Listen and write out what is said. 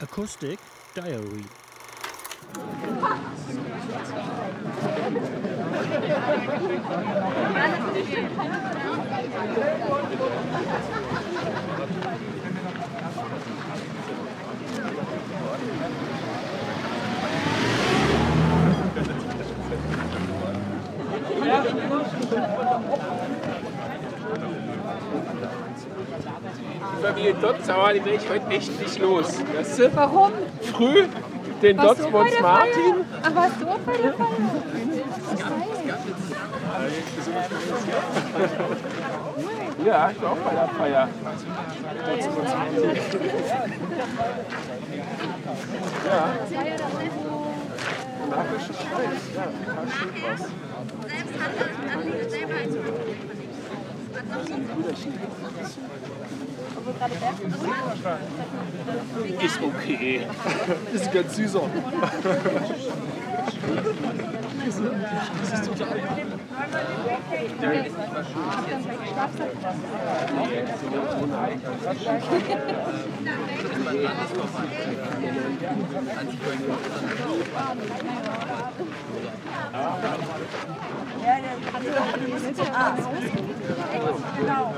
Acoustic Diary Familie Dotzauer, die will ich heute echt nicht los. Weißt du? Warum? Früh den Warst du auch bei Dotzwons der Martin. Feier? Ach, warst du auch bei der Feier? Ja, ich war auch bei der Feier. Ja. Magische ja, total schön was. Ist okay. Ist ganz süßer. Das ist total. Genau.